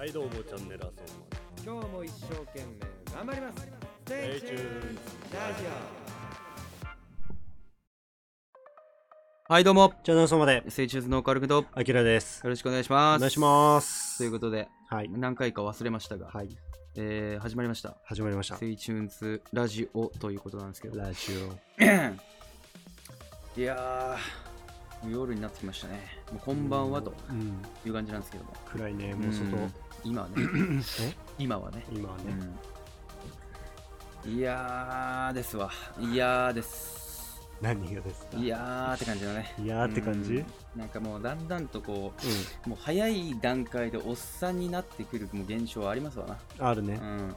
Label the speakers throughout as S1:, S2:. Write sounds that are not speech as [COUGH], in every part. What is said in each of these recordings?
S1: はいどうもチャンネルあそん
S2: 今日も一生懸命頑張りますステイチューンラジ
S3: はい、どうも。
S4: チャンネル様で、
S3: セイチューズのオカルクと、よ
S4: あきらです。
S3: ろしくお願いします。
S4: お願いします。
S3: ということで、
S4: はい。
S3: 何回か忘れましたが、
S4: はい。
S3: えー、始まりました。
S4: 始まりました。
S3: セイチューンズラジオということなんですけど。
S4: ラジ
S3: いや夜になってきましたね。もうこんばんはと
S4: オ。うん。
S3: いう感じなんですけども。
S4: 暗いね、もう外。
S3: ん今はね、
S4: え？
S3: 今はね。
S4: 今はね。
S3: うん、いやーですわ。いやーです。
S4: 何がですか？
S3: いやーって感じだね。
S4: いやーって感じ？
S3: うんなんかもうだんだんとこ
S4: う
S3: う、もう早い段階でおっさんになってくるもう現象はありますわな。
S4: ん。あるね
S3: う。ん。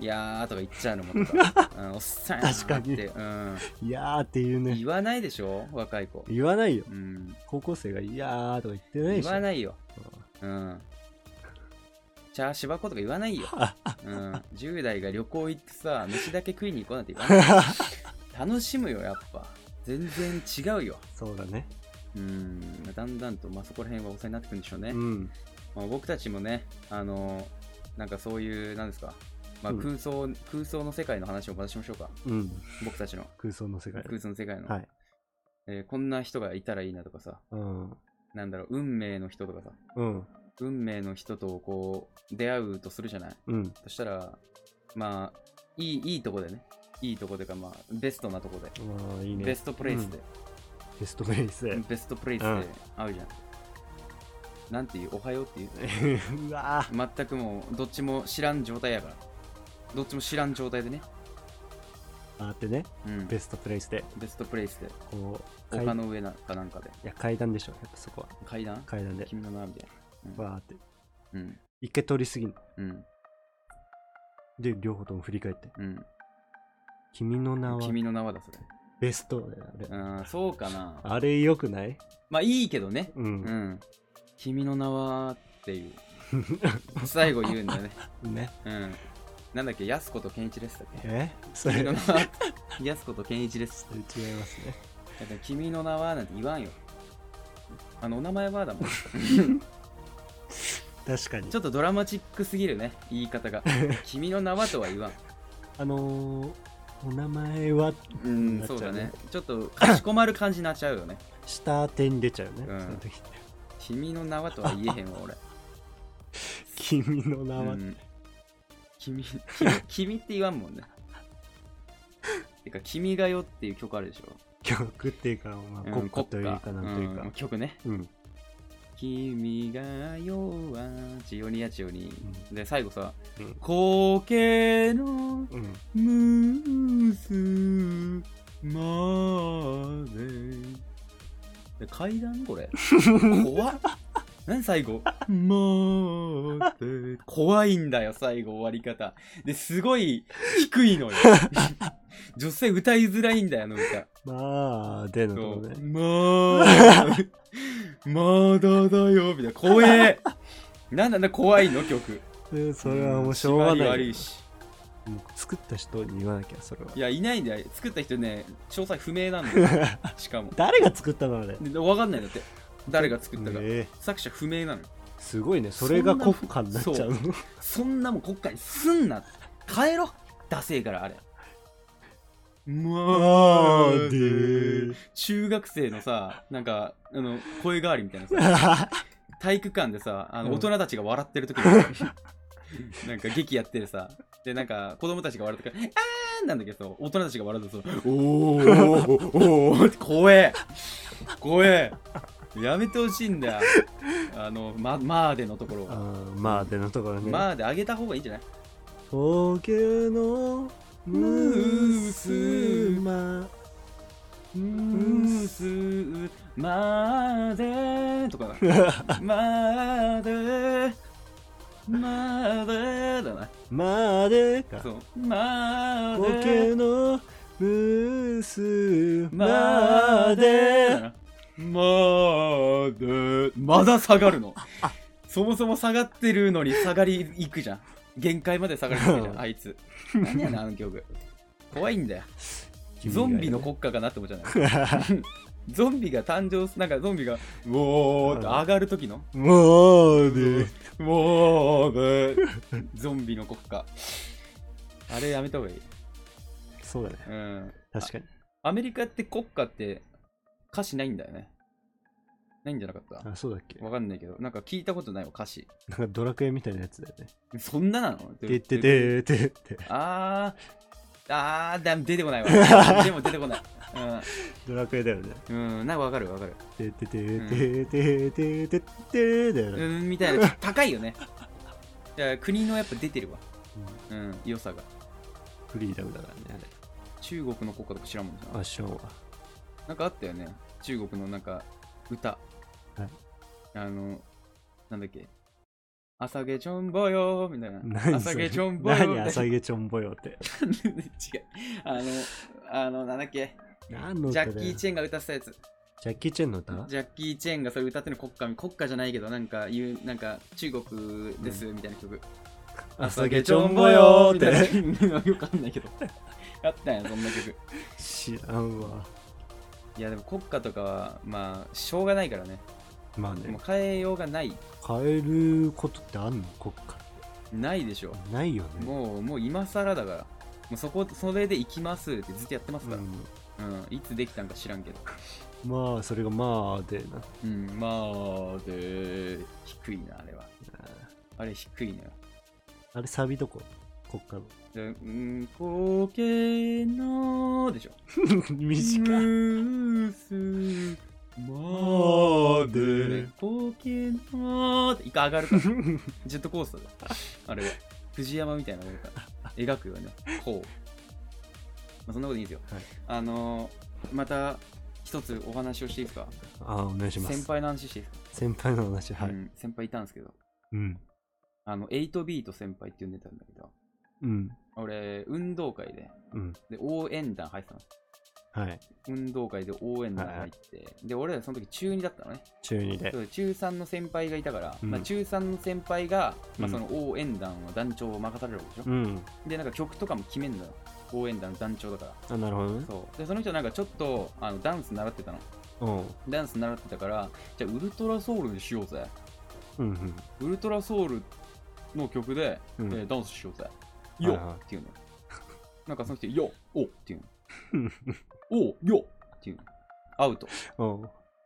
S3: いやーとか言っちゃうのもとか、[LAUGHS] うん、おっさんやなーって
S4: 確かに
S3: うん、
S4: いやーって言うね。
S3: 言わないでしょ？若い子。
S4: 言わないよ。
S3: うん、
S4: 高校生がいやーとか言ってないで
S3: 言
S4: しょ。
S3: わないよ。うん。チャーシバコとか言わないよ。うん。10代が旅行行ってさ、飯だけ食いに行こうなんて言わない。[LAUGHS] 楽しむよ、やっぱ。全然違うよ。
S4: そうだね。
S3: うん。だんだんと、まあ、そこら辺はお世話になってくるんでしょうね。
S4: うん。
S3: まあ、僕たちもね、あのなんかそういう、なんですか、まあ、
S4: うん
S3: 空想、空想の世界の話をまたしましょうか。
S4: うん。
S3: 僕たちの
S4: 空想の世界。
S3: 空想の世界の、
S4: はい。
S3: えーこんな人がいたらいいなとかさ、
S4: うん。
S3: なんだろう、運命の人とかさ、
S4: うん。
S3: 運命の人とこう、出会うとするじゃない？
S4: うん。
S3: そしたら、まあ、いい、いいとこでね、いいとこでか、まあ、ベストなとこで、
S4: まあ、いいね。
S3: ベストプレイスで、
S4: ベストプレイスで。
S3: ベストプレイス
S4: うん
S3: で会うじゃん。なんていう、おはようっていう。[LAUGHS]
S4: うわー
S3: 全くもうどっちも知らん状態やからどっちも知らん状態でね、
S4: あってね、
S3: うん、
S4: ベストプレイスで、
S3: ベストプレイスで
S4: こう、階
S3: 丘の上なかなんかで
S4: いや階段でしょ、やっぱそこは。
S3: 階段？
S4: 階段で。
S3: 君の名みたいな
S4: わーって。
S3: うん。
S4: 一回通り過ぎん
S3: うん。
S4: で、両方とも振り返って。
S3: うん。
S4: 君の名は。
S3: 君の名はだそれ。
S4: ベストだよ、あれ。
S3: うんそうかな。
S4: あれよくない？
S3: まあいいけどね。
S4: う。
S3: うん。ん君の名はっていう。[LAUGHS] 最後言うんだよね。
S4: ね。
S3: うん。なんだっけ？安子と健一ですだっけ？
S4: え？それ、違い
S3: 君の名は。安子と健一です
S4: ますね。
S3: だから君の名はなんて言わんよ。あのお名前はだもん [LAUGHS]
S4: 確かに
S3: ち。ょっとドラマチックすぎるね、言い方が。[LAUGHS] 君の名はとは言わん。
S4: あのー、お名前は、
S3: うん、そうだね。ちょっとかしこまる感じになっちゃうよね。
S4: 下手に出ちゃうよね。
S3: うん
S4: その時
S3: 君の名はとは言えへんわ、俺。
S4: 君の名は、
S3: うん、君君、君って言わんもんね。てか、君がよっていう曲あるでしょ。
S4: 曲っていうか、まあ、
S3: うん
S4: 国歌というか、なんというか
S3: ん。曲ね。
S4: うん。
S3: 君がよは、チオニアチオニ。で、最後さ、
S4: うん
S3: 苔の
S4: うん。
S3: ムースまで。え階段これ？怖っ。[LAUGHS] 何最後？まで。怖いんだよ、最後終わり方。で、すごい低いのよ。[LAUGHS] 女性歌いづらいんだよ、あの歌。
S4: まあ、でのとこね。
S3: まーまだだよ、みたいな。怖え。なんなんだ怖いの曲。
S4: それはもうしょうがない。
S3: 悪いし。
S4: 作った人に言わなきゃ、それは。
S3: いや、いないんだよ。作った人ね、詳細不明なんだよ。しかも。
S4: 誰が作ったのあれ。
S3: わかんないんだって。誰が作ったか。作者不明なの。
S4: すごいね。それが国家になっちゃうの。
S3: そんなもん国家にすんな。帰ろ。ダセえから、あれ。ま
S4: あ
S3: ー
S4: ーで
S3: 中学生のさ、なんか、あの、声変わりみたいなさ、[LAUGHS] 体育館でさ、あの
S4: うん
S3: 大人たちが笑ってる時に、[LAUGHS] なんか劇やってるさ、で、なんか子供たちが笑ってから、あーなんだけど、大人たちが笑うとさ、おーおーおーって怖え怖えやめてほしいんだよ。あの、ま、まーでのところ
S4: あ
S3: は。
S4: ーまあ、でのところね。
S3: まーで上げた方がいいんじゃない？
S4: 峠のムースマ
S3: ムースまでとか。[LAUGHS] まで。までだな。
S4: までか。
S3: そう。まで。
S4: 峠のムース
S3: まで。まで。まだ下がるの。そもそも下がってるのに下がりいくじゃん限界まで下がりいくじゃんあいつ。[LAUGHS] 何やねん。あの曲。怖いんだよ。ゾンビの国家かなって思っちゃうね [LAUGHS] ゾンビが誕生すなんかゾンビがうおーって。上がる時の？
S4: もうね
S3: うおーで。[LAUGHS] ゾンビの国家あれやめた方がいい。
S4: そうだね。
S3: うん。
S4: 確かに。
S3: アメリカって国家って歌詞ないんだよねないんじゃなかった？
S4: あそうだっけ？
S3: わかんないけど。なんか聞いたことないわ歌詞。
S4: なんかドラクエみたいなやつだよね。
S3: そんななの？
S4: てってててって
S3: あー。あーだ出てこないわ。でも出てこない。[LAUGHS]
S4: ドラクエだよね。
S3: うん、うん、なんかわかるわかる。
S4: てってててててててだよ
S3: う
S4: ね
S3: んみたいな。高いよね。いや国のやっぱ出てるわ。うん。良さが。
S4: フリーダムだからね
S3: 中国の国歌とか知らんもん
S4: あれ
S3: な。
S4: あ知らんわ。
S3: なんかあったよね。中国のなんか歌
S4: はい。
S3: あのなんだっけ。朝げちょんぼよみたいな。朝げちょんぼよ
S4: 何
S3: な
S4: 朝げちょんぼよって？[LAUGHS]
S3: 違う。あのあのなんだっけ。
S4: 何の
S3: ジャッキー・チェンが歌ってたやつ。
S4: ジャッキー・チェンの歌？
S3: ジャッキー・チェンがそれ歌ってるの国歌国歌じゃないけどなんか言うなんか中国ですみたいな曲、
S4: 朝げちょんぼよー
S3: みた
S4: って
S3: いなよく [LAUGHS] わかんないけど。あったんやそんな曲。
S4: 知らんわ。
S3: いやでも国歌とかはまあしょうがないからね
S4: まあね。
S3: もう変えようがない。
S4: 変えることってあんの？国家
S3: ないでしょ。
S4: ないよね。
S3: もうもう今更だから。もうそこそれで行きますってずっとやってますから、
S4: う
S3: うん。いつできたんか知らんけど。
S4: ん、まあそれがまあでな。
S3: うん。まあで低いなあれは。あれ低いのよ。
S4: あれサビどこ？国家の
S3: でうんこけのでしょ。[LAUGHS]
S4: 短い
S3: までこけのって一回上がるから。[LAUGHS] ジェットコースターだ。あれは。藤山みたいなものか描くよね。こう、まあ、そんなこといいですよ、
S4: はい。
S3: あのーまた一つお話をしていいですか？
S4: あお願いします。
S3: 先輩の話していいですか、
S4: 先輩の話はい。
S3: うん、先輩いたんですけど。
S4: うん。
S3: あの8ビート先輩って呼んでたんだけど。
S4: うん。
S3: 俺運動会で。
S4: うん。
S3: で応援団入ってたの
S4: はい。
S3: 運動会で応援団入って、で俺らその時中2だったのね。
S4: 中2で。
S3: 中3の先輩がいたから、
S4: うん。
S3: まあ、中3の先輩が、まあ、
S4: うん。
S3: その応援団の団長を任されるわけでしょ、
S4: うん。
S3: でなんか曲とかも決めんのよ。応援団の団長だから。
S4: あなるほどね。
S3: そう。でその人なんかちょっとあのダンス習ってたの。
S4: うん。
S3: ダンス習ってたからじゃあウルトラソウルにしようぜ。
S4: うんうん。
S3: ウルトラソウルの曲で、
S4: うん。
S3: えーダンスしようぜ。よっ、
S4: はいはい。
S3: っていうの。なんかその人よっおっっていう
S4: うん
S3: の [LAUGHS] およ。っっていう。のアウト。
S4: う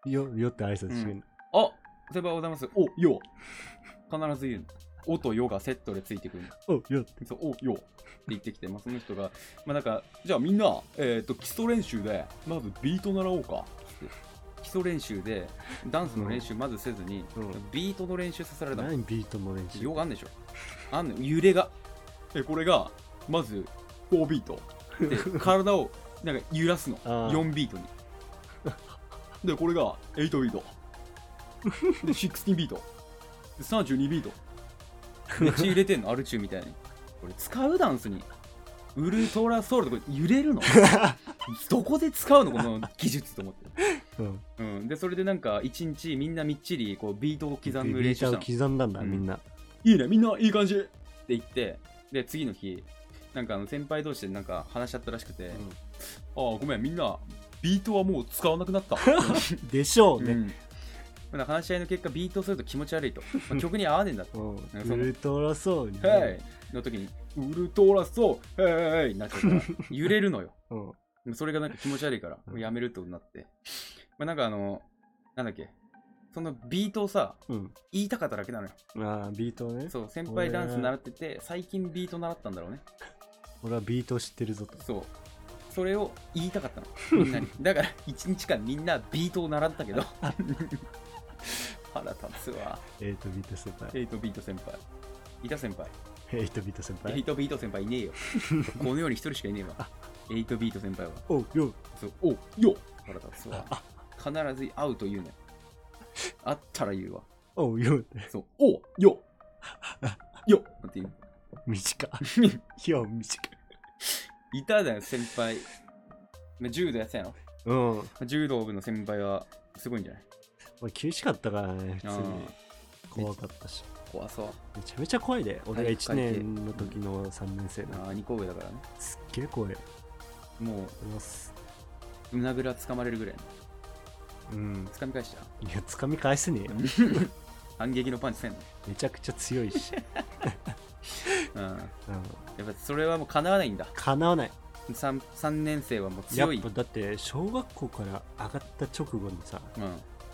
S4: ん。よよって挨拶してる。
S3: あ先輩おはようございます。およ。必ず言う。のおとよがセットでついてくる。の
S4: およ。って
S3: そうおよ。って言ってきて、まあ、その人が、まあ、なんかじゃあみんな、えー、と基礎練習でまずビート習おうか。つって基礎練習でダンスの練習まずせずに、
S4: うん。
S3: ビートの練習させられたの。
S4: 何ビートの練習？
S3: よくあんでしょ。あんのよ揺れが。えこれがまず4ビート。で体をなんか揺らすの。
S4: あー。
S3: 4ビートに。でこれが8ビート。で16ビート。で32ビート。で血入れてんの？アルチューみたいに。これ使うダンスに。ウルトラソウルとか揺れるの？[LAUGHS] どこで使うの？この技術と思って、
S4: うん。
S3: うん、でそれでなんか一日みんなみっちりこうビートを刻む
S4: ビーターを
S3: 練習したの。
S4: 刻んだんだ
S3: うん。
S4: みんな。い
S3: いね。みんないい感じ。って言ってで次の日なんかあの先輩同士でなんか話し合ったらしくて、ああごめんみんなビートはもう使わなくなった、[LAUGHS]
S4: でしょうね。
S3: うん。まあ話し合いの結果ビートをすると気持ち悪いと、[LAUGHS] まあ曲に合わねえんだと。
S4: うん。
S3: なんかその
S4: ウルトラソウルに
S3: ヘイの時にウルトラソーヘイになっちゃうから [LAUGHS] 揺れるのよ。
S4: うん。
S3: それがなんか気持ち悪いから
S4: うん。
S3: やめるってことになって、まあ、なんかあのなんだっけそのビートをさ
S4: うん。
S3: 言いたかっただけなのよ。
S4: ああビートね。
S3: そう先輩ダンス習ってて最近ビート習ったんだろうね
S4: 俺はビート知ってるぞと
S3: そう。それを言いたかったの。[LAUGHS] みんなに。だから、一日間みんなビートを習ったけど。[LAUGHS] 腹立つわ。
S4: 8ビート先輩
S3: 8ビート先輩。いた先輩。
S4: 8ビート先輩
S3: ？8ビート先輩いねえよ。[LAUGHS] この世に一人しかいねえわ。8ビート先輩は。
S4: おうよ
S3: そう、およ腹立つわ。必ず会うと言うね。会ったら言うわ。
S4: おうよって
S3: そう、およよって言う。
S4: 短いよ短い [LAUGHS]
S3: いただよ、先輩。まあ柔道やってたやろ。
S4: うん。
S3: 柔道部の先輩はすごいんじゃない？
S4: 俺厳しかったからね普通に。
S3: あ
S4: 怖かったし。
S3: 怖そう。
S4: めちゃめちゃ怖いで俺が
S3: 体育
S4: 1
S3: 会系。
S4: 年の時の3年生な
S3: ああ、2個上だからね。
S4: すっげえ怖い。
S3: もう、胸ぐらつかまれるぐらいの。
S4: うん。
S3: 掴み返した？
S4: いや掴み返せね。え [LAUGHS] よ
S3: 反撃のパンチせんの？
S4: めちゃくちゃ強いし、[LAUGHS]
S3: うん。
S4: うん、
S3: やっぱそれはもう叶わないんだ。
S4: かなわない。
S3: 3, 三年生はもう強い。
S4: やっぱだって小学校から上がった直後にさも
S3: う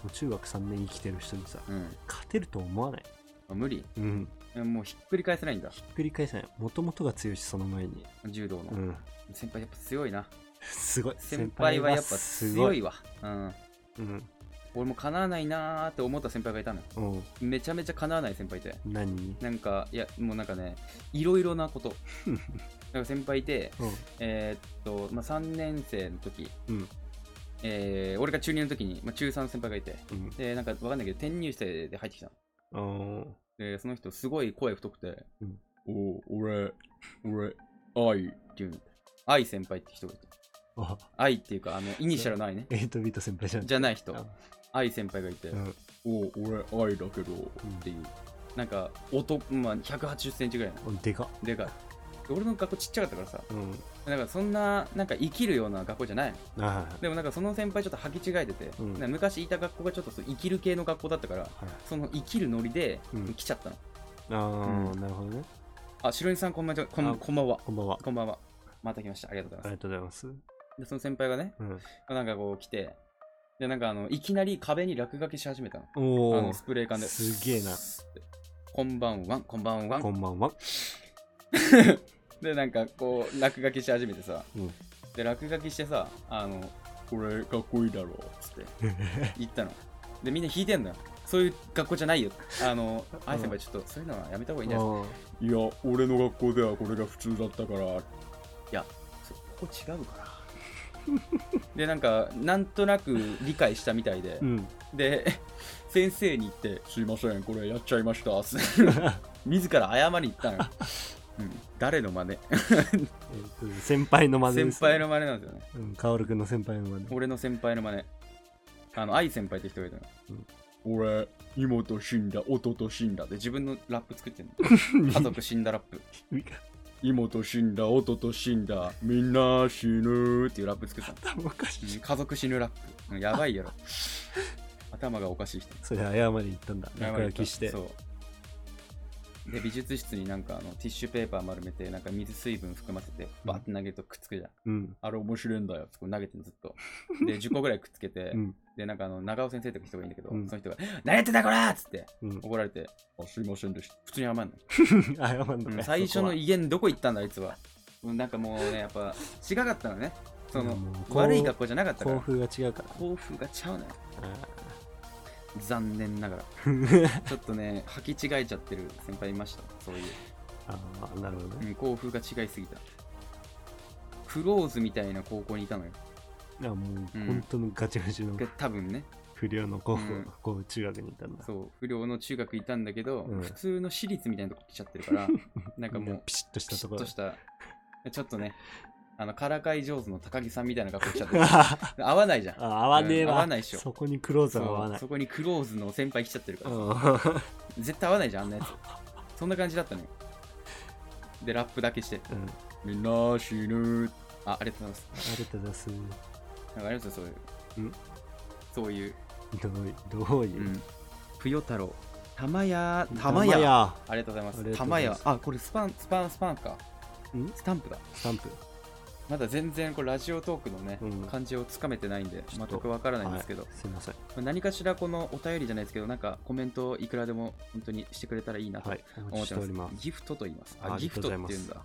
S4: う中学3年生きてる人にさ
S3: んうん。
S4: 勝てると思わない？
S3: あ無理。
S4: うん。
S3: もうひっくり返せないんだ。
S4: ひっくり返せない。もともとが強いしその前に。
S3: 柔道の、
S4: うん。
S3: 先輩やっぱ強いな。[LAUGHS]
S4: すごい。
S3: 先輩はやっぱ
S4: す
S3: 強いわ。うん。
S4: うん
S3: 俺も叶わないなーって思った先輩がいたのよ。
S4: うん。
S3: めちゃめちゃ叶わない先輩いて。
S4: 何？に
S3: なんかいやもうなんかねいろいろなこと。[LAUGHS] なんか先輩いて
S4: うん。
S3: えーっと、まあ、3年生の時、
S4: うん。
S3: えー俺が中2の時に、まあ、中3の先輩がいて。
S4: うん。
S3: でなんかわかんないけど転入生で入ってきたの。
S4: うん
S3: でその人すごい声太くて
S4: うん「
S3: おお俺俺愛」って言うI先輩って人がいて。
S4: あ。
S3: Iっていうかあのイニシャルの I ね。
S4: エイトビート先輩じゃん。
S3: じゃない人。
S4: あ
S3: I先輩がいて
S4: うん「
S3: おお俺 Iだけど」っていう。なんか音、まあ、180センチぐらいの
S4: おでか。っ
S3: でかい。で俺の学校ちっちゃかったからさ。
S4: うん。
S3: なんかそんななんかイキるような学校じゃないの。
S4: あ
S3: でもなんかその先輩ちょっと履き違えてて、
S4: うん。
S3: なんか昔いた学校がちょっとそうイキる系の学校だったから
S4: はい
S3: そのイキるノリで
S4: うん。
S3: 来ちゃったの、
S4: ああ、
S3: うん。
S4: なるほどね。
S3: あ白井さんこんばんはこん
S4: あ。
S3: こんばんは。
S4: こんばんは。
S3: こんばんは。また来ました。ありがとうございます。
S4: ありがとうございます。
S3: でその先輩がね
S4: うん。
S3: なんかこう来てでなんかあのいきなり壁に落書きし始めたの。
S4: おお
S3: あのスプレー缶で。す
S4: げえな。
S3: こんばんは。こんばんは。
S4: こんばんは。[LAUGHS]
S3: でなんかこう落書きし始めてさ。
S4: うん。
S3: で落書きしてさあのこれかっこいいだろっつって。[LAUGHS] 言ったの。でみんな引いてんのよ。そういう学校じゃないよ。あの愛先輩ちょっとそういうのはやめた方がいいんじゃない？ですか
S4: あ
S1: いや俺の学校ではこれが普通だったから。
S3: いやそここ違うから [LAUGHS] でなんかなんとなく理解したみたいで、
S4: ーうん。
S3: で [LAUGHS] 先生に言って
S1: すいませんこれやっちゃいました。[LAUGHS]
S3: 自ら謝りに行ったのよ、うん、誰の真似？
S4: 先輩の真似です、
S3: 先輩の真似なんですよね。
S4: うん、カオルくんの先輩の真似。
S3: 俺の先輩の真似。あの愛先輩って人がいたの。
S1: 俺妹死んだ弟死んだ
S3: で自分のラップ作ってんの。家族死んだラップ
S1: 妹死んだ弟死んだみんな死ぬ
S3: っていうラップ作った。の
S4: おかしい。
S3: うん家族死ぬラップ。うんやばいやろ。[LAUGHS] 頭がおかしい人。
S4: それ謝りに行ったんだ。落書きして。
S3: そう。で美術室になんかあのティッシュペーパー丸めてなんか水水分含ませてバーって投げるとくっつくじゃん、
S4: うん。
S3: あれ面白いんだよ。こう投げてずっと。で [LAUGHS] 10個ぐらいくっつけて、
S4: うん
S3: でなんかあの長尾先生とか人がいるんだけど、
S4: うん。
S3: その人が「何やってんだこら!」っつって
S4: うん。
S3: 怒られて
S1: あすいませんでした。
S3: 普通に謝んの、[LAUGHS]
S4: 謝んのか
S3: うん最初の威厳どこ行ったんだあいつは。もうなんかもうねやっぱ違かったのね。その、
S4: うん
S3: 悪い学校じゃなかったから。
S4: は校風が違うから。
S3: 甲府がちゃうのよ。
S4: あ
S3: 残念ながら。
S4: ー [LAUGHS]
S3: ちょっとね履き違えちゃってる先輩いました。そういう。
S4: あーなるほどね。
S3: うん、校風が違いすぎた。クローズみたいな高校にいたのよ。
S4: いやもう
S3: うん。
S4: 本当のガチガチの
S3: で多分ね、
S4: 不良の高校
S3: う
S4: 中学にいたんだ
S3: そう、不良の中学いたんだけど、
S4: うん。
S3: 普通の私立みたいなとこ来ちゃってるから、[LAUGHS] なんかもう、
S4: ピシッとしたところ。
S3: ッとした、ちょっとね、あの、からかい上手の高木さんみたいな学校来ちゃってる。[LAUGHS] 合わないじゃん。
S4: あ合わねえわ、
S3: うん合わないっしょ。
S4: そこにクローズは合わない。
S3: そこにクローズの先輩来ちゃってるから、
S4: うん。[LAUGHS]
S3: 絶対合わないじゃん、あんなやつ。そんな感じだったのよ。で、ラップだけして、
S4: うん。
S1: みんな死ぬ
S3: あ、ありがとうございます。
S4: ありがとうございます
S3: なんかありますよ、そういう。
S4: うん？
S3: そういう。
S4: どういどういう？う、
S3: ん。ぷよ太郎。玉屋、玉
S4: 玉
S3: 屋。
S4: 屋
S3: ありがとうございます。
S4: ありがとう
S3: 玉屋
S4: ございます。
S3: あ、これスパン、スパン、スパンか。
S4: ん？
S3: スタンプだ。
S4: スタンプ
S3: まだ全然これラジオトークのね、
S4: うん
S3: 感じをつかめてないんで、
S4: ちょっと
S3: 全くわからないんですけど、
S4: はいすいません
S3: 何かしらこのお便りじゃないですけど、なんかコメントいくらでも本当にしてくれたらいいなと
S4: はいお
S3: 思っ
S4: てておりますす
S3: ギフトと言います。
S4: あ
S3: あ、ギフトって言うんだ。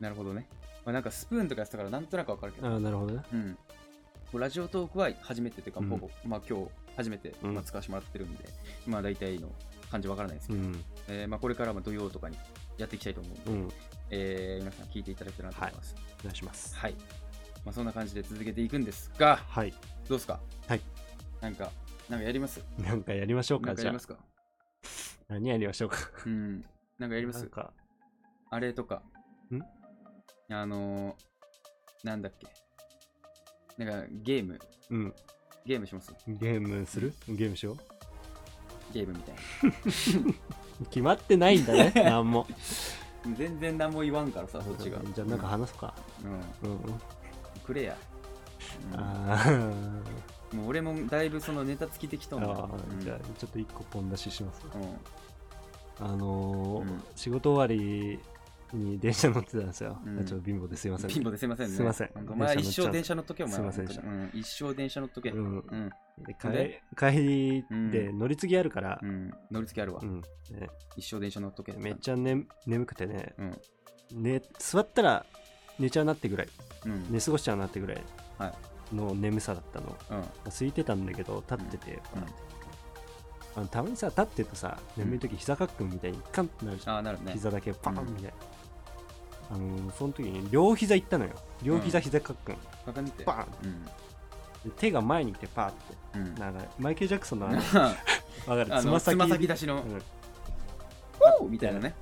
S3: なるほどね。まあ、なんかスプーンとかやってたからなんとなくわかるけど、
S4: あーなるほどね
S3: うん。ラジオトークは初めてというか、
S4: うん。
S3: ほぼ、まあ今日初めて、
S4: うん。
S3: まあ、使わせてもらってるんで、まあ大体の感じわからないですけど、
S4: うん。
S3: えーまあ、これからも土曜とかにやっていきたいと思うんで、
S4: うん。
S3: えー皆さん聞いていただけたらなと思います。
S4: お願いします。
S3: はい。まあ、そんな感じで続けていくんですが、
S4: はい。
S3: どうですか？
S4: はい。
S3: なんか、なんかやります？
S4: なんかやりましょう
S3: か
S4: かじゃあ
S3: やりますか？
S4: 何やりましょうか？
S3: うん。なんかやります？
S4: か。
S3: あれとか。
S4: ん？
S3: あのー、なんだっけ？なんかゲーム、
S4: うん。
S3: ゲームします？
S4: ゲームする？ゲームしよう？
S3: ゲームみたい [LAUGHS]
S4: 決まってないんだね [LAUGHS] なんも。
S3: な。全然何も言わんからさ、そっちが。
S4: じゃあなんか話そうか。
S3: うん。
S4: うんうん。
S3: くれや。うん。
S4: あー。[LAUGHS]
S3: もう俺もだいぶそのネタつきてきた
S4: あ
S3: んだ
S4: あじゃあちょっと一個ポン出しします
S3: うんうん。
S4: あのー
S3: うん。
S4: 仕事終わりに電車乗ってたんですよ、
S3: うん。
S4: ちょっと貧乏ですいません。
S3: 貧乏ですいませんね。
S4: すいません。
S3: お前一生電車乗っとけよ、お前。
S4: すいませんでした。
S3: うん、一生電車乗っとけ。う。
S4: うん。ん
S3: うん。
S4: で
S3: で？
S4: 帰帰りで
S3: う
S4: 乗り継ぎあるから、
S3: 乗り継ぎあるわ。
S4: う。ん。ね。
S3: 一生電車乗っとけ。
S4: めっちゃ、ね、眠くてね。
S3: うん。
S4: ね座ったら寝ちゃうなってぐらい。
S3: うん。
S4: 寝過ごしちゃうなってぐらい
S3: はい。
S4: の眠さだったの、
S3: うん。
S4: 空いてたんだけど立ってて、
S3: うん。
S4: あのたまにさ立ってるとさ眠い時膝かっくんみたいにカンってなるじゃん、
S3: ああ、なるね。
S4: 膝だけパン
S3: うん
S4: みたいな、あのその時に両膝いったのよ。両膝膝かっくん、
S3: わかんって。
S4: バーン。手が前に来てパーって。
S3: うん。
S4: なんかマイケル・ジャクソンのあの
S3: あ。
S4: わかる？
S3: の、つ
S4: つま先。
S3: ま先出しの、
S4: うん。
S3: おー！みたいなね。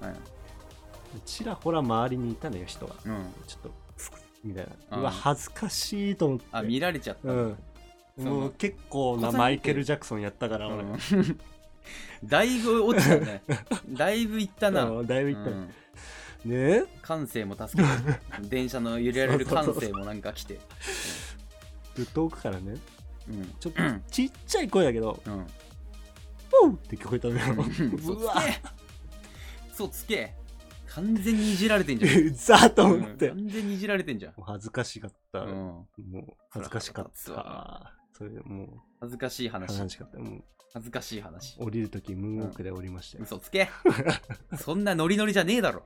S4: ちらほら周りにいたのよ人が
S3: うん。うん。
S4: ちょっとみたいな。うわ恥ずかしいと思って。
S3: あ、見られちゃった。
S4: うん。
S3: その
S4: もう結構なマイケル・ジャクソンやったから俺、
S3: うん。[LAUGHS] だいぶ落ちたね。だいぶいったな。[LAUGHS]
S4: うんだいぶいった、
S3: うん
S4: ね
S3: 感性も助けて、[LAUGHS] 電車の揺れられる感性もなんか来て。
S4: で遠くからね
S3: うん。
S4: ちょっと [CLEARS THROAT] ちっちゃい声だけど
S3: うん。
S4: 「ポン!」って聞こえたのよ
S3: 嘘
S4: うわ
S3: つけ嘘つけ完全にいじられてんじゃん。
S4: う [LAUGHS] ざーと思って、
S3: うん完全にいじられてんじゃん。
S4: 恥ずかしかった、
S3: うん。
S4: もう恥ずかしかったそれでもう
S3: 恥ずかしい話。
S4: 話しかったもう
S3: 恥ずかしい話。
S4: 降りるときムーンウォークで降りましたよ、
S3: 嘘つけ [LAUGHS] そんなノリノリじゃねえだろ。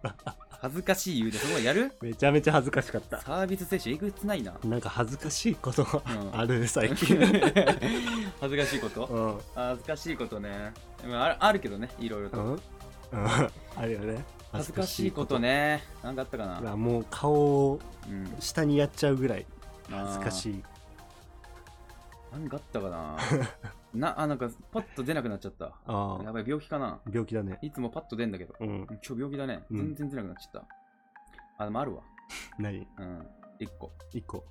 S3: 恥ずかしい言うでそのままやる？
S4: めちゃめちゃ恥ずかしかった
S3: サービス精神えぐつないな。
S4: なんか恥ずかしいことが
S3: うん
S4: ある最近 [LAUGHS]
S3: 恥ずかしいこと？
S4: うん
S3: 恥ずかしいことね。まああるあるけどね、いろいろと。
S4: うん？うんあるよね
S3: 恥ずかしいことね。なんかあったかな？
S4: もう顔を
S3: うん。
S4: 下にやっちゃうぐらい
S3: 恥
S4: 恥ずかしい
S3: なんかあったかな？[LAUGHS] な、あ、なんかパッと出なくなっちゃった。
S4: ああ
S3: やばい、病気かな。
S4: 病気だね。
S3: いつもパッと出んだけど。
S4: うん。
S3: 今日病気だね。
S4: うん。
S3: 全然出なくなっちゃった。あ、でもあるわ。
S4: 何？
S3: うん。一個。
S4: 一個。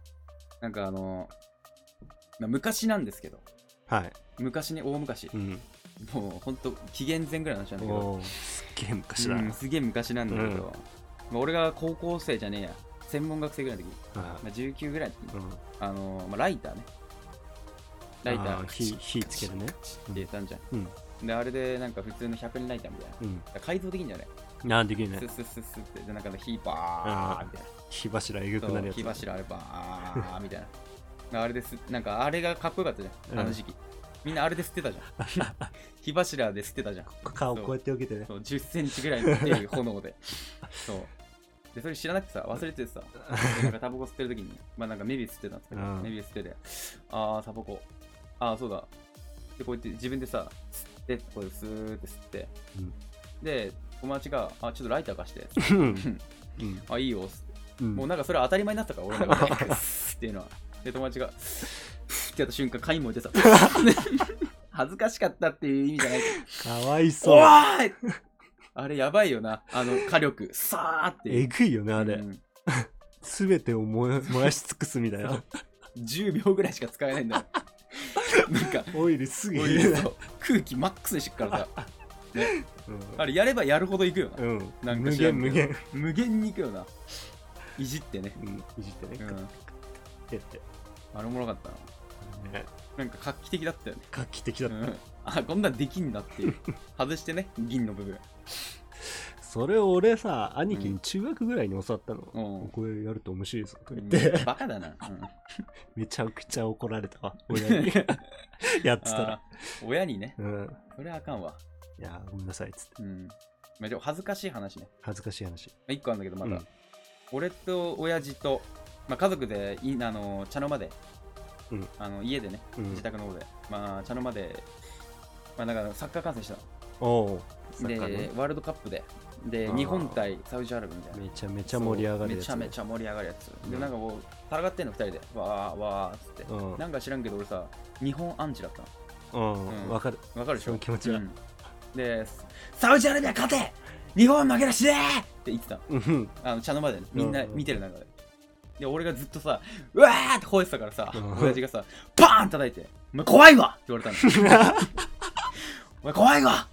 S3: なんかあのまあ昔なんですけど、
S4: はい。
S3: 昔に大昔。
S4: う、ん。
S3: もうほんと紀元前ぐらいの話なんだけど、
S4: おーすっげえ昔だ
S3: うん、すげえ昔なんだけど、
S4: うん。
S3: まあ、俺が高校生じゃねえや、専門学生ぐらいの時、
S4: あ
S3: まあ、19ぐらいの時。に、
S4: うん。
S3: あのまあ、ライターね。ライター、
S4: 火火つけるね
S3: って言ったんじゃん。
S4: うん
S3: で、あれでなんか普通の100人ライターみたいな。
S4: うん
S3: 改造できんじゃない？
S4: あーできるね
S3: スッスッスッスッって、で、なんか火バーみたいな。
S4: 火柱えぐくなるやつ
S3: 火柱あればーみたいな。あれです。なんかあれがかっこよかったじゃん、あの時期。みんなあれで吸ってたじゃん。火柱で吸ってたじゃん。
S4: 顔こうやって受けてね
S3: そう10センチぐらいの出る炎で。そう。で、それ知らなくてさ、忘れててさ、でなんかタバコ吸ってる時に、まあなんかメビウス吸ってたんですけど、
S4: うん
S3: メビウス吸ってて、あー、タバコ、あー、そうだ。で、こうやって自分でさ、吸って、こうスーって吸って、
S4: うん。
S3: で、友達が、あ、ちょっとライター貸して、[LAUGHS] あ、いいよ、
S4: うん。
S3: もうなんかそれは当たり前になったから、俺の中 [LAUGHS] っていうのは。で、友達が、ってやった瞬間、髪燃えてさ、[LAUGHS] 恥ずかしかったっていう意味じゃない。
S4: かわい
S3: お
S4: そう
S3: あれやばいよな、あの火力、さーって。
S4: えぐいよねあれ。
S3: うん。
S4: すべてを燃や燃やし尽くすみたいな。
S3: 10秒ぐらいしか使えないんだよ。なんか、
S4: オイルすぐ
S3: おい
S4: 入れない
S3: そう空気マックスにしてっからさ、
S4: うん
S3: あれやればやるほどいくよな。
S4: うん
S3: なんか
S4: 無
S3: 知らんけど
S4: 限無限
S3: 無限にいくよな。いじってね。
S4: うんいじってね
S3: うん。
S4: ってやって
S3: あれおもろかったな。
S4: ね
S3: なんか画期的だったよね。
S4: 画期的だった
S3: うん。あ、こんなんできんだっていう。外してね、銀の部分。
S4: それを俺さ兄貴に中学ぐらいに教わったの。
S3: うん。
S4: これやると面白いぞとか言っ
S3: うん。
S4: て
S3: バカだな。うん。[LAUGHS]
S4: めちゃくちゃ怒られたわ親に。[LAUGHS] やってたら。
S3: 親にね、
S4: うん。
S3: それはあかんわ。
S4: いやごめんなさいっつって。
S3: うん。まあ、でも恥ずかしい話ね。
S4: 恥ずかしい話。
S3: まあ一個あるんだけど、まだ。
S4: うん。
S3: 俺と親父と、まあ、家族でいあの茶の間で、
S4: うん。
S3: あの家でね、
S4: うん。
S3: 自宅の方で、まあ、茶の間で、まあ、なんかサッカー観戦した
S4: おおサ
S3: の。で、
S4: ね
S3: ワールドカップで、で、日本対サウジアラビアみたいな。
S4: めちゃめちゃ盛り上がるやつ。
S3: めちゃめちゃ盛り上がるやつ。で、
S4: うん。
S3: なんかこう、戦ってんの二人で、わーわーっつって。
S4: うん。
S3: なんか知らんけど、俺さ、日本アンチだったの。
S4: うん
S3: うん。
S4: わかる。
S3: わかるでしょ？
S4: 気持ちは。
S3: うん。で、サウジアラビア勝て日本負けなしでーって言ってたの。
S4: うん。
S3: あの茶の間でね、みんな見てる中で。で、俺がずっとさ、うわーって吠えてたからさ、
S4: うん。
S3: 親父がさ、バーン叩いて、お前怖いわ！って言われたの。[LAUGHS] お前怖いわ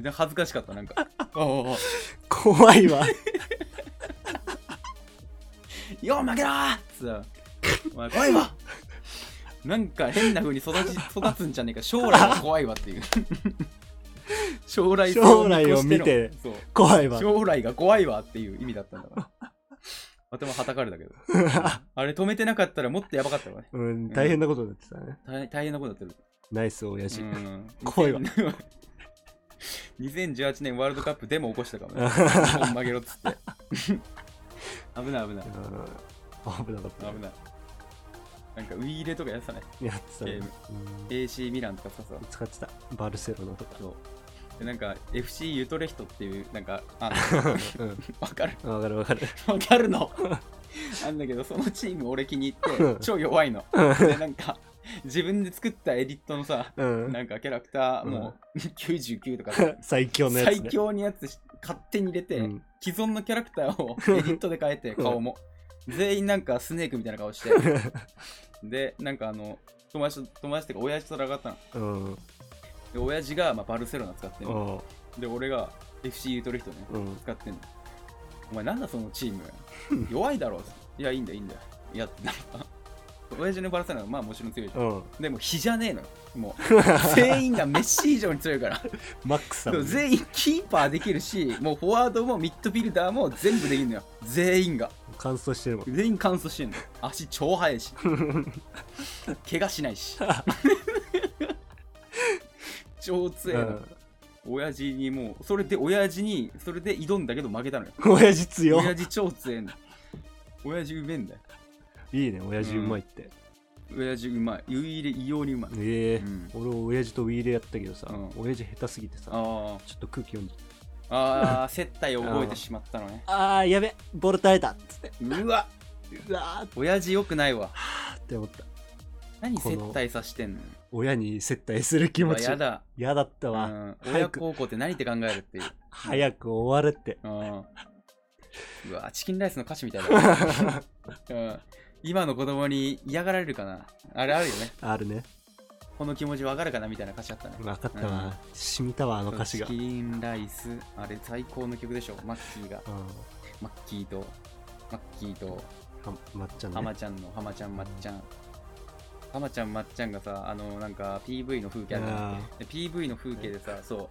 S3: で恥ずかしかった、なんか。[LAUGHS]
S4: 怖いわ。[LAUGHS]
S3: よう負けろーっつってさお前怖いわ。なんか変な風に育ち [LAUGHS] 育つんじゃねえか。将来が怖いわっていう。将来性
S4: 将来を見
S3: 見
S4: て怖いわ。
S3: 将来が怖いわっていう意味だったんだから。頭はたかれたけど。あれ止めてなかったらもっとやばかったわね。
S4: うん大変なことになってたね。
S3: 大大変なことになってる。
S4: ナイス親父。
S3: うん。
S4: 怖いわ。
S3: 2000 2018年ワールドカップでも起こしたかもね。日 [LAUGHS] 本負けろっつって。[LAUGHS] 危ない危ない。
S4: うん危なかった。
S3: 危ない。なんかウイイレとかやってたね。
S4: やってたね。
S3: AC ミランとかささ。
S4: 使ってた。バルセロナとか。
S3: そう。でなんか FC ユトレヒトっていうなんかあ [LAUGHS]
S4: うん。
S3: のわかる？
S4: わかるわかる。
S3: わかるの。あんだけどそのチーム俺気に入っ
S4: うん。
S3: て超弱いの。でなんか自分で作ったエディットのさ
S4: うん。
S3: なんかキャラクターもう [LAUGHS] 99とかさ [LAUGHS]
S4: 最強のやつね。
S3: 最強にやつ勝手に入れて、
S4: うん。
S3: 既存のキャラクターを [LAUGHS] エディットで変えて
S4: うん。
S3: 顔も。全員なんかスネークみたいな顔して。でなんかあの友達と友達っていうか親父と戦ったの。
S4: うん。
S3: で親父が、まあ、バルセロナ使ってん
S4: う
S3: の
S4: ん。
S3: で俺が FC ユートリヒトね、
S4: うん。
S3: 使ってんの。お前なんだそのチーム。弱いだろいやいいんだいいんだよ。いやなんか親父のバルセロナはまあもちろん強いじゃん。
S4: うん。
S3: でも比じゃねえのよ。もう [LAUGHS] 全員がメッシ以上に強いから。
S4: マックスだ
S3: で
S4: もん
S3: 全員キーパーできるしもうフォワードもミッドフィルダーも全部できるのよ。全員が。
S4: 乾燥してるもん。
S3: 全員乾燥してんの足超速いし。[LAUGHS] 怪我しないし。[LAUGHS] 超強いの、親父にもうそれで親父にそれで挑んだけど負けたのよ。
S4: うん親父強
S3: 親父超強いの。親父うめえんだよ
S4: いいね。親父うまいって。
S3: 親父うまい。湯入れ異様にうまい。
S4: ええ。
S3: うん。
S4: 俺親父とウィーレやったけどさ
S3: うん。
S4: 親父下手すぎてさち
S3: あ
S4: ょっと空気読んで。
S3: ああー。接待を覚えてしまったのね。
S4: ああやべボール垂れたっつって。
S3: うわ。
S4: うわーっ
S3: 親父よくないわ。
S4: て思った。
S3: 何接待さしてんの？
S4: 親に接待する気持ち。
S3: やだ。
S4: 嫌だったわ。
S3: うん、親孝行って何って考えるっていう。
S4: 早く。終われって。
S3: うん。うわ、チキンライスの歌詞みたいだ、[LAUGHS] うん。今の子供に嫌がられるかな？あれあるよね。
S4: あるね。
S3: この気持ちわかるかなみたいな歌詞あったね。
S4: 分かった
S3: うん。
S4: わ染みたわあの歌詞が。
S3: チキンライス、あれ最高の曲でしょ。マッキーが。
S4: う
S3: マッキーと、マッキーと、
S4: んはまっちゃんね。
S3: ハマちゃんのハマちゃん、まっちゃん。ハマちゃん、まっちゃんがさ、あの、なんか PV の風景あるじゃん。
S4: あ
S3: で PV の風景でさ、そう、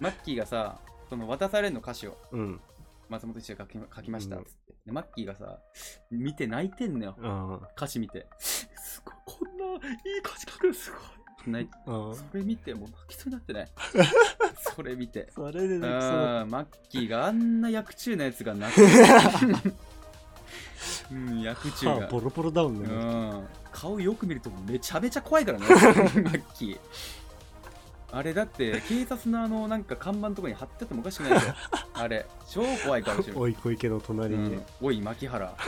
S3: マッキーがさ、その渡されるの歌詞を。
S4: ーうん。
S3: 松本一が書き書きました。
S4: うん。
S3: っつって、でマッキーがさ見て泣いてんのよ。
S4: うん。
S3: 歌詞見て。すごいこんないい歌詞書くのすごい。泣い
S4: うん。
S3: それ見てもう泣きそうになってない？[LAUGHS] それ見て。
S4: それで
S3: う
S4: 泣きそう
S3: マッキーがあんな役中のやつが泣く。[LAUGHS] うん役中が。
S4: ボロボロだもん
S3: う
S4: ね
S3: ん。顔よく見るとめちゃめちゃ怖いからね [LAUGHS] マッキーあれだって警察のあのなんか看板とかに貼っててもおかしくないでしょ？[LAUGHS] あれ。超怖い顔してる [LAUGHS]
S4: おい小池の隣に。
S3: うん、おい牧原。[LAUGHS]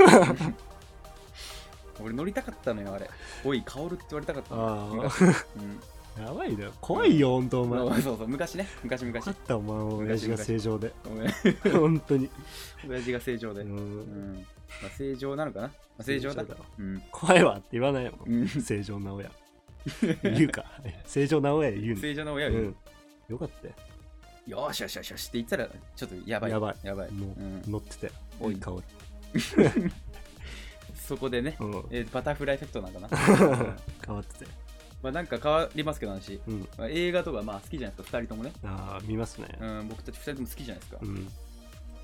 S3: 俺乗りたかったのよあれ。おい薫って言われたかったの。
S4: あ
S3: 昔。うん。
S4: やばいな怖いよほん。とお前。
S3: そうそうそう。昔ね。昔昔。
S4: 分かったお前親父が正常で。
S3: ごめん。
S4: 本当に。
S3: 親父が正常で、
S4: う
S3: うん。んまあ、正常なのかな、まあ、正常だ。
S4: 正常だ
S3: うん。
S4: 怖いわって言わないも
S3: うん
S4: ん。正常な親 [LAUGHS] 言うか。正常な親言う
S3: 正常な親よ、
S4: う。ん。よかった。よ
S3: よーしよしよしよしって言ったらちょっとやばい。
S4: やばい。
S3: やばい、
S4: も
S3: う、
S4: うん。乗ってたよ
S3: うん
S4: おい香 [LAUGHS]
S3: そこでね、
S4: りうん。
S3: えーバタフライエフェクトなんかな。[LAUGHS]
S4: 変わってたよ
S3: まあなんか変わりますけど話、
S4: うん。
S3: まあ、映画とかまあ好きじゃないですか2人ともね、
S4: ああ見ますね。
S3: うん、僕たち2人とも好きじゃないですか、
S4: うん。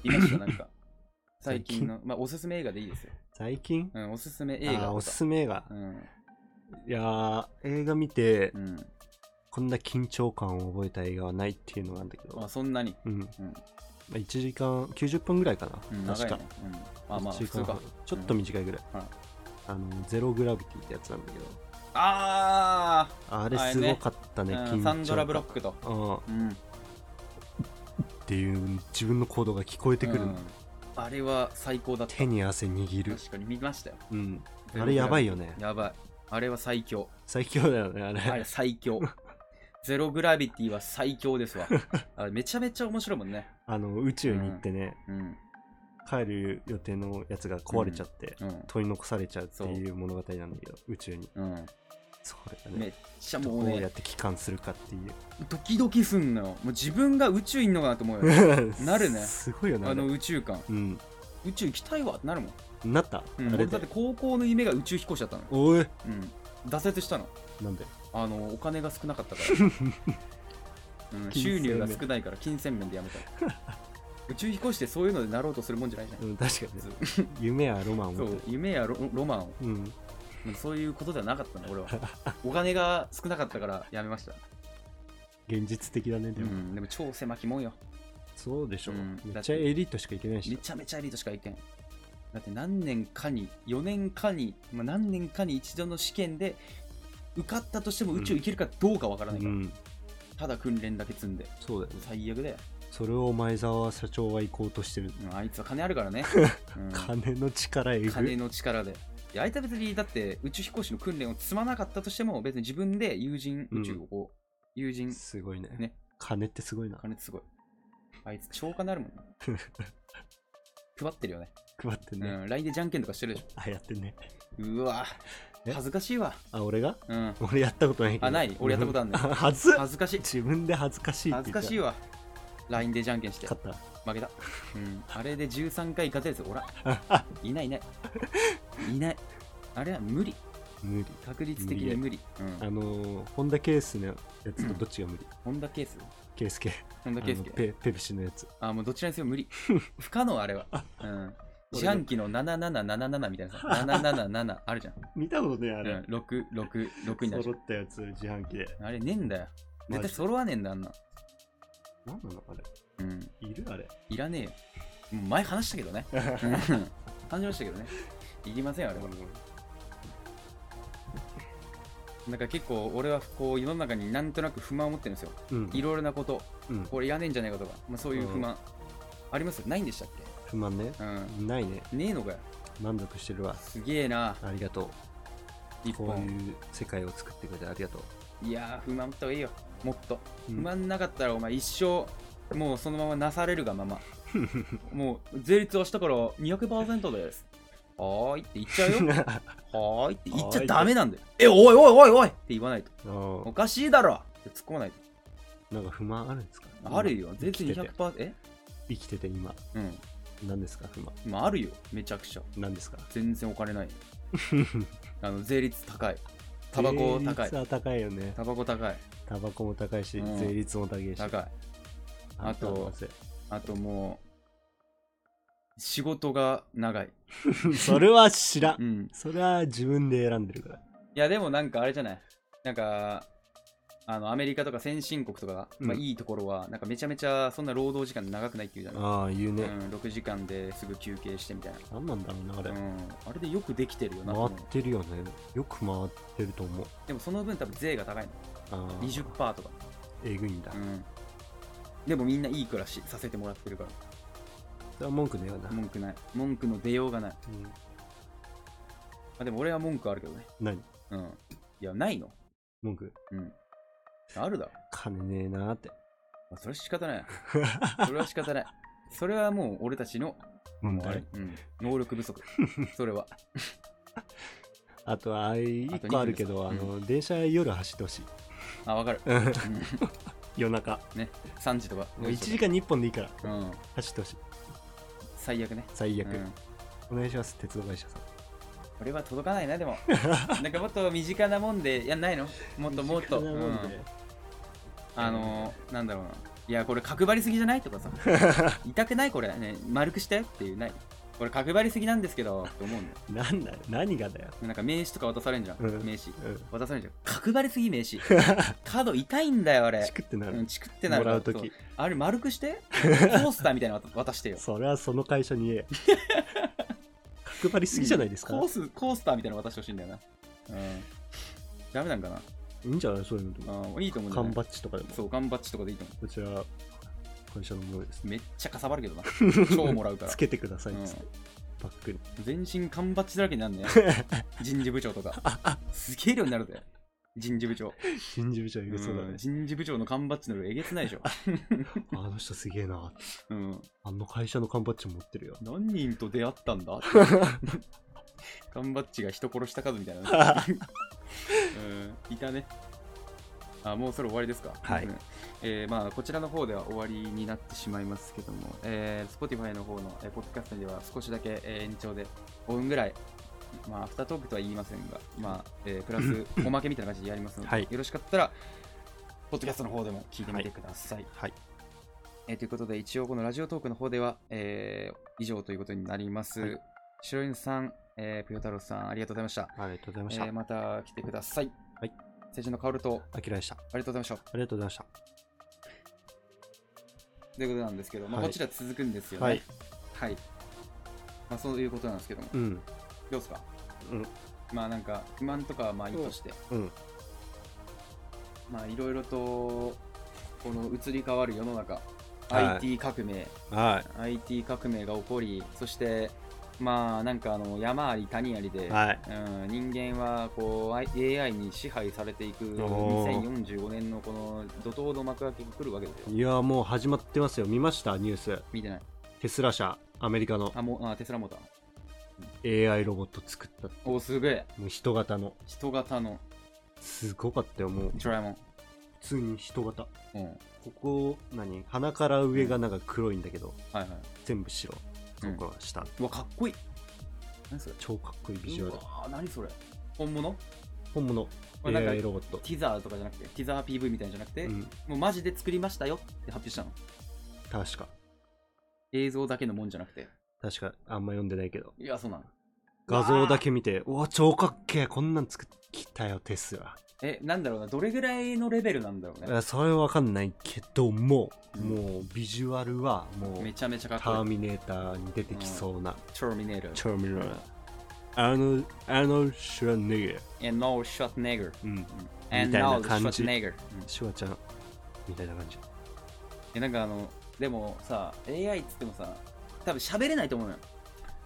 S3: いましたなんか。最
S4: 最近
S3: 近のまあおすすめ映画でいいですよ、
S4: 最近？
S3: うん、おすすめ映画
S4: おすすめ映画。
S3: うん
S4: いやー映画見て
S3: うん
S4: こんな緊張感を覚えた映画はないっていうのがあるんだけ
S3: まあ
S4: ど
S3: そんなに、
S4: うん。
S3: うん。
S4: 1時間90分ぐらいかな。
S3: うん、
S4: 確か。
S3: ね、うん、まあまあ
S4: 1時間ちょっと短いぐらい。
S3: はい。
S4: あのゼログラビティってやつなんだけど。
S3: あ
S4: あれすごかったね
S3: ー、
S4: 緊張
S3: うん、サンドラ・ブロッ
S4: 感
S3: クと、
S4: うん。
S3: うん、
S4: っていう自分の行動が聞こえてくる。の
S3: うん。あれは最高だった。
S4: 手に汗握る。
S3: 確かに見ましたよ。
S4: うん。あれやばいよね。
S3: やばいあれは最強。
S4: 最強だよねあれ。
S3: あれ最強。ゼログラビティは最強ですわ。[LAUGHS] あれめちゃめちゃ面白いもんね。
S4: あの宇宙に行ってね、
S3: うん。
S4: 帰る予定のやつが壊れちゃって、
S3: うん。
S4: 取り残されちゃうっていう物語なんだけど宇宙に。
S3: うん。
S4: それ
S3: めっちゃもう
S4: どうや
S3: ね
S4: って帰還するかっていう。
S3: ドキドキすんのよ。もう自分が宇宙いんのかなと思うよ [LAUGHS] なるね。
S4: すごいよねあ
S3: あ
S4: れ
S3: の宇宙感
S4: うん。
S3: 宇宙行きたいわってなるもん、
S4: なった、
S3: うん、
S4: あれで。
S3: 俺だって高校の夢が宇宙飛行士だったのよ、
S4: おい
S3: うん、挫折したの。
S4: なんで？
S3: あのお金が少なかったから、[LAUGHS] うん、
S4: 金銭面
S3: 収入が少ないから金銭面でやめた [LAUGHS] 宇宙飛行士ってそういうのでなろうとするもんじゃないじゃん、
S4: うん、確かにね。
S3: 普通。
S4: 夢やロマンを。
S3: そう
S4: 持ってる
S3: 夢やロロマンを。
S4: うん。
S3: うんそういうことではなかったの俺は。[LAUGHS] お金が少なかったからやめました、
S4: 現実的だねでも、
S3: うん、でも超狭きもんよ。
S4: そうでしょ、
S3: うん
S4: めっちゃエリートしか行けないし。
S3: めちゃめちゃエリートしか行けんだって何年かに4年かに、まあ、何年かに一度の試験で受かったとしても宇宙行けるかどうかわからないから、
S4: うん。
S3: ただ訓練だけ積んで。
S4: そうだよね。
S3: 最悪だよ、
S4: それを前澤社長は行こうとしてる、
S3: うんあいつは金あるからね、[LAUGHS] うん。
S4: 金の力えぐ。
S3: 金の力で。あいつは別にだって宇宙飛行士の訓練を積まなかったとしても別に自分で友人宇宙をこう、友人
S4: すごいね。
S3: ね。
S4: 金ってすごいな。
S3: 金ってすごい。あいつ超金あるもんな。[LAUGHS] 配ってるよね
S4: 配ってね、
S3: うん、LINE でじゃんけんとかしてるでし
S4: あやってんね。
S3: ょうわ
S4: え？
S3: 恥ずかしいわ。
S4: あ俺が？
S3: うん。
S4: 俺やったことないけど。
S3: あない？俺やったことあんねん。[LAUGHS]
S4: はず
S3: 恥ずかしい。
S4: 自分で恥ずかしい
S3: 恥ずかしいわ。LINE でじゃんけんして。
S4: 勝った。
S3: 負けた、[LAUGHS] うん、あれで13回勝てるやつおらん。[LAUGHS] いないいない。いない。あれは無理。
S4: 無理。
S3: 確率的に無理。うん。
S4: あのー、ホンダケースのやつとどっちが無理、
S3: ホンダケース？
S4: ケースケ
S3: ホンダケース
S4: ペペプシのやつ。
S3: あ、もうどちらにせよ無理。不可能、あれは。うん。自販機の7777みたいなさ、[LAUGHS] 777あるじゃん。
S4: 見たことねあ
S3: うん、6、6、6になるじ
S4: 揃ったやつ自販機で
S3: ゃん。あれねえんだよ。絶対揃わねえんだ、あんな。
S4: 何なのあれ
S3: うん。
S4: いるあれ
S3: いらねえよ。もう前話したけどね。[LAUGHS] うん感じましたけどね。いりません、あれは。なんか結構俺はこう世の中になんとなく不満を持ってるんですよ。
S4: うん
S3: いろいろなこと、
S4: うん
S3: これいらねえんじゃないかとか、まあ、そういう不満。あります？ないんでしたっ
S4: 不満ね
S3: けうん。
S4: ないね
S3: ねえのかよ。
S4: 満足してるわ
S3: すげえな、
S4: ありがとう。こういう世界を作ってくれてありがとう
S3: いやー、不満持った方がいいよ。もっと。
S4: うん
S3: 不満なかったら、お前一生、もうそのままなされるがまま。[LAUGHS] もう、税率は明日から200%です。はーいって言っちゃうよ。[LAUGHS] はーいって言っちゃダメなんだよ。え、おいおいおいおいって言わないと。
S4: あ
S3: おかしいだろって突っ込まないと。
S4: ーなんか不満あるんですか？
S3: あるよ。税率
S4: 生きてて
S3: 200%。え？
S4: 生きてて今
S3: うん。
S4: 何ですか？不満
S3: まあ、あるよ。めちゃくちゃ。
S4: 何ですか？
S3: 全然お金ない。[LAUGHS] あの、税率高い。タバコ高い
S4: 税率。は高いよね
S3: タバコ高い。
S4: タバコも高いし、
S3: うん
S4: 税率も高いし
S3: 高い。あと
S4: あと
S3: あともう、仕事が長い。[LAUGHS]
S4: それは知らん
S3: うん。
S4: それは自分で選んでるから
S3: いや、でもなんかあれじゃない？なんか、あの、アメリカとか先進国とか、
S4: うん
S3: まあいいところは、なんかめちゃめちゃそんな労働時間長くないっていうじゃない
S4: ああ言うね、
S3: うん、6時間ですぐ休憩してみたいな。
S4: 何なんだろうなあれ、
S3: うん、あれでよくできてるよなと
S4: 回
S3: 思う。
S4: ってるよねよく回ってると思う
S3: でもその分多分税が高いの。
S4: あー
S3: 20%とか。
S4: えぐいんだ、
S3: うん。でもみんないい暮らしさせてもらってるか
S4: れは文句ねえよな、
S3: 文句ない。文句の出ようがない。ま
S4: うん
S3: あでも俺は文句あるけどね。
S4: 何？
S3: うん。いや、ないの
S4: 文句？
S3: うん。あるだろ。
S4: 金ねえなーって
S3: まあ、それは仕方ない。それは仕方ない。それはもう俺たちの、
S4: 問
S3: もうあれ
S4: 題、
S3: うん、能力不足。[LAUGHS] それは。
S4: あとは一
S3: あと
S4: 個あるけど、
S3: 二分です
S4: あの電車夜走ってほしい
S3: あ、わかる。
S4: 夜中
S3: うんね、3時とか。
S4: もう1時間に1本でいいから
S3: うん。
S4: 走ってほしい
S3: 最悪ね。
S4: 最悪、
S3: うん。
S4: お願いします鉄道会社さん
S3: これは届かないな、でも。[LAUGHS] なんかもっと身近なもんで、やんないの？もっともっと。うんあのー、なんだろうな。いや、これ角張りすぎじゃない？とかさ。[LAUGHS] 痛くない？これ。ね、丸くしてっていう、ない。これ角張りすぎなんですけど、って思うんだよ。
S4: なんだよ何がだよ、
S3: なんか名刺とか渡されんじゃん。
S4: うん
S3: 名刺。
S4: うん、
S3: 渡されんじゃん。角張りすぎ名刺。[LAUGHS] 角痛いんだよ、あれ
S4: チ。クってなる、
S3: うん、チクってなる
S4: もらうとき
S3: そうあれ丸くして？コースターみたいなの渡してよ。
S4: それはその会社に言え角張りすぎじゃないですか、
S3: コース、コースターみたいなの渡してほしいんだよな。うん。ダメなんか
S4: いいんじゃない？そういうのでも
S3: な。うん、いいと思うんだよ、
S4: 缶
S3: ね。
S4: バッジとかでも
S3: そう、缶バッジとかでいいと思
S4: こちら会社のものです
S3: う。めっちゃかさばるけどな。[LAUGHS] 超もらうから
S4: つ。けてくださいっ
S3: うん
S4: つって、バッグに
S3: 全身缶バッジだらけになるね。[LAUGHS] 人事部長とか。すげえ量になるぜ。人事部長。
S4: 人事部長いるそうだね
S3: うん、人事部長の缶バッジの量えげつないでしょ。[LAUGHS]
S4: あの人すげえな
S3: うん。
S4: あの会社の缶バッジ持ってるよ
S3: 何人と出会ったんだ？[LAUGHS] 缶バッジが人殺した数みたいな。[LAUGHS] うん、いたね。あ、もうそれ終わりですか？
S4: はい
S3: うんえーまあ、こちらの方では終わりになってしまいますけども、えー、Spotify の方の、えー、ポッドキャストでは少しだけ、えー延長で5分ぐらいまあ、アフタートークとは言いませんが、まあ、えープラス、[LAUGHS] おまけみたいな感じでやりますので、
S4: はい
S3: よろしかったら、ポッドキャストの方でも聞いてみてください。
S4: はい。
S3: えーということで、一応このラジオトークの方では、えー以上ということになります。
S4: はい
S3: 白犬さん、えー、ぷよ太郎さん、ありがとうございました。
S4: ありがとうございました。
S3: えーまた来てください。
S4: はい。
S3: 成人の薫と、
S4: あきらでした。あ
S3: ありがとうございました。
S4: りがとうございました。
S3: ということなんですけど、まあ、
S4: はい
S3: こちら続くんですよね。
S4: はい。
S3: はい。まあ、そういうことなんですけども、
S4: うん。
S3: どうですか？
S4: うん。
S3: まあなんか不満とかはまあいいとして、
S4: うん。
S3: まあいろいろとこの移り変わる世の中、
S4: はい
S3: IT 革命
S4: は
S3: IT 革命が起こりそしてまあなんかあの山あり谷ありで、
S4: い。はい。
S3: うん、人間はこう I- AI に支配されていく
S4: おー
S3: 2045年のこの怒涛の幕開けが来るわけですよ
S4: いや、もう始まってますよ。見ました？ニュース。
S3: 見てない
S4: テスラ社、アメリカの
S3: あもうあテスラモーター
S4: AI ロボット作ったって。
S3: おすげえ
S4: もう人型の。
S3: 人型の
S4: すごかったよ。もう
S3: ドラえもん
S4: 普通に人型。
S3: うん
S4: ここ、何？鼻から上がなんか黒いんだけど、
S3: はいはい
S4: 全部白。そこから下。
S3: うわかっこいい何それ？
S4: 超かっこいいビジュアル
S3: う。わー何それ？本物？
S4: 本物
S3: これなんか
S4: AI ロボット。
S3: ティザーとかじゃなくてティザー PV みたいじゃなくて、
S4: うん。
S3: もうマジで作りましたよって発表したの
S4: 確か。
S3: 映像だけのもんじゃなくて
S4: 確か、あんま読んでないけど。
S3: いやそうなの
S4: 画像だけ見て、うわ、超かっけえこんなん作ってきたよ、テスラ。
S3: えなんだろうなどれぐらいのレベルなんだろうね
S4: いやそれはわかんないけども、
S3: うん
S4: もうビジュアルはもう
S3: めちゃめちゃかっ
S4: ター
S3: こいい
S4: ミネーターに出てきそうな、
S3: チョーミネーター
S4: ターミネーター。あの、あの、シュラネゲ
S3: and no shot nigger
S4: うん。み
S3: and
S4: たい
S3: no
S4: な感
S3: shot
S4: じ。
S3: nigger うん
S4: シュワちゃん、みたいな感じ。
S3: えなんかあのでもさ AI っつってもさ多分喋れないと思うのよ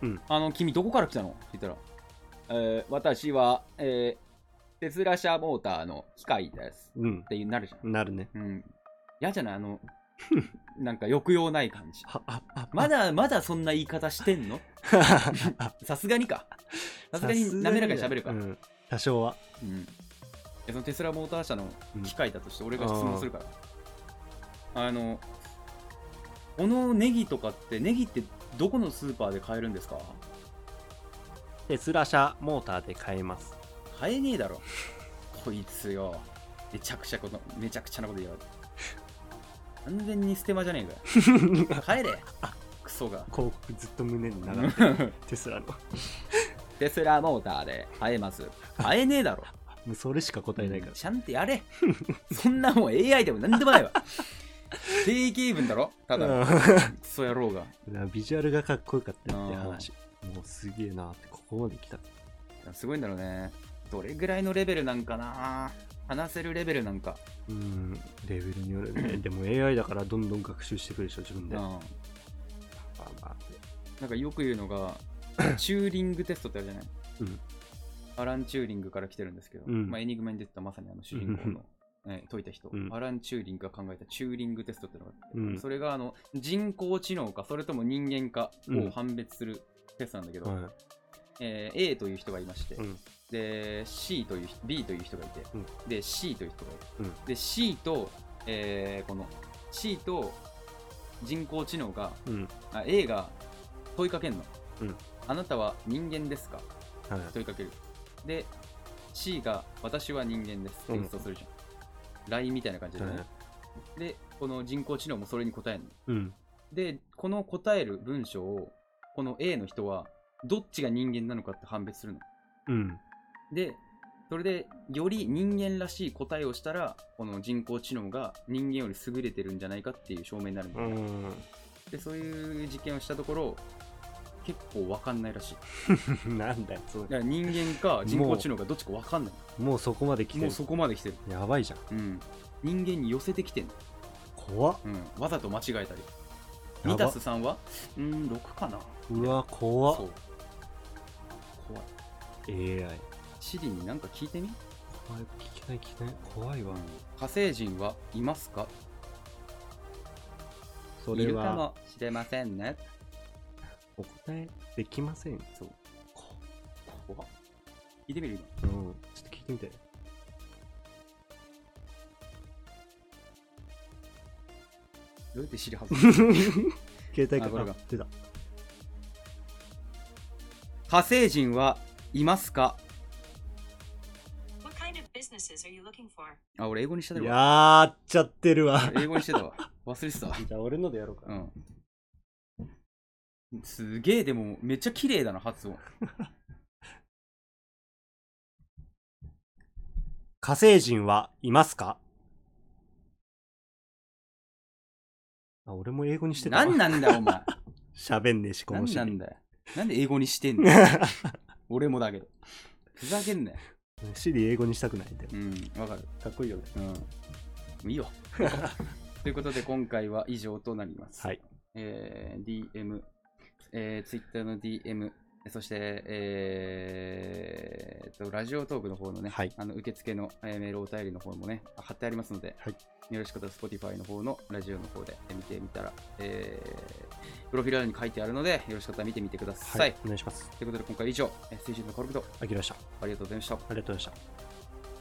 S4: うん
S3: あの君どこから来たの？って言ったらえー、私は、えー、テスラ社モーターの機械です
S4: うん
S3: っ。てなるじゃん
S4: なるね。
S3: うん。嫌じゃない？あの、[LAUGHS] なんか抑揚ない感じ。まだまだそんな言い方してんの？[LAUGHS] さすがにか。さすがに滑らかに喋るか。うん。
S4: うん。多少は。
S3: いやそのテスラモーター社の
S4: うん
S3: 機械だとして俺が質問するから。あの、このネギとかって、ネギってどこのスーパーで買えるんですか？
S4: テスラ社モーターで買えます。
S3: 買えねえだろ。こいつよ。めちゃくちゃこと、めちゃくちゃなこと言う。完全にステマじゃねえかよ。[LAUGHS] 帰れ。クソが。
S4: 広告ずっと胸に流れてる。[LAUGHS] テスラの。
S3: テスラモーターで買えます。買えねえだろ。[LAUGHS]
S4: もうそれしか答えないから。
S3: ちゃんとやれ。そんなもん AI でもなんでもないわ。[LAUGHS] 定型文だろ？ただの。クソ野郎が。
S4: うんビジュアルがかっこよかったよって話。もうすげえなって、ここまで来た。
S3: すごいんだろうね。どれぐらいのレベルなんかな？話せるレベルなんか。
S4: うん、レベルによるね。[LAUGHS] でも AI だからどんどん学習してくるでしょ、自分で。
S3: うん。
S4: まあまあ
S3: なんかよく言うのが、[LAUGHS] チューリングテストってあるじゃない？
S4: うん
S3: アラン・チューリングから来てるんですけど、
S4: うん
S3: まあ、エニグマに出てたまさにあの主人公の、えー解いた人、
S4: うん。
S3: アラン・チューリングが考えたチューリングテストっていうのがあって、
S4: うん。
S3: それがあの人工知能かそれとも人間かを判別するテストなんだけど、
S4: は
S3: えー A という人がいまして、
S4: うん。
S3: で C という人 B という人がいて、
S4: うん。
S3: で C という人がいて、
S4: うん。
S3: で C と、えーこの C と人工知能が
S4: い。うん。
S3: あ A が問いかけるの、
S4: うん。
S3: あなたは人間ですか？
S4: はい。
S3: 問いかける。で C が私は人間ですって
S4: うん。
S3: テストするじゃん、LINE みたいな感じでね、
S4: はい
S3: でこの人工知能もそれに答えるの
S4: うん。
S3: でこの答える文章をこの A の人はどっちが人間なのかって判別するの
S4: うん。
S3: でそれでより人間らしい答えをしたらこの人工知能が人間より優れてるんじゃないかっていう証明になるんだよ、
S4: うん。
S3: でそういう実験をしたところ結構わかんないらしい [LAUGHS]
S4: なんだよ、そ
S3: だから人間か人工知能かどっちかわかんない
S4: れ。もうそこまで来てる。
S3: もうそこまで来てる、
S4: やばいじゃん。
S3: うん、人間に寄せてきてんの、
S4: 怖っ。
S3: うん、わざと間違えたり
S4: やば
S3: 2たす3は？うーん6かな
S4: うわ、怖っ
S3: そ。う怖い
S4: AI。
S3: シリになんか聞いてみ、
S4: 怖い。聞けない聞けない。怖いわ。
S3: 火星人はいますか？
S4: それ
S3: いるか
S4: は
S3: もしれませんね
S4: お答えできません。
S3: そう怖っ聞いてみる
S4: うん。ちょっと聞いてみて。
S3: どうやって知り外す [LAUGHS]
S4: 携帯か
S3: あこれが
S4: 出た。
S3: 火星人はいますか
S5: ？What kind of businesses are you looking for?
S3: あ、俺英語にしてたわ。
S4: やっちゃってるわ。
S3: 英語にしてたわ。忘れてたわ。[LAUGHS]
S4: じゃあ俺のでやろうか。
S3: うん。すげえ、でもめっちゃ綺麗だな、発音。[LAUGHS]
S4: 火星人はいますか？あ、俺も英語にしてたわ。
S3: なんなんだよ、お前。[LAUGHS]
S4: 喋んねえし、このシリ
S3: なんだよ。なんで英語にしてんの？[LAUGHS] 俺もだけど。ふざけんなよ。
S4: シリ英語にしたくないんだよ。
S3: うん、わかる。
S4: かっこいいよね。
S3: うん。いいよ。ということで、今回は以上となります。
S4: はい。
S3: えー DM、えー、Twitter の DM、そして、えーっと、ラジオトークの方のね、
S4: はい
S3: あの受付の、えーメールお便りの方もね、貼ってありますので、
S4: はい
S3: よろしかったら Spotify の方のラジオの方で見てみたら、えー、プロフィール欄に書いてあるので、よろしかったら見てみてください。
S4: はい。お願いします。
S3: ということで、今回は以上、えー、水準のコルクと
S4: あきらでした。
S3: ありがとうございました。
S4: ありがとうございました。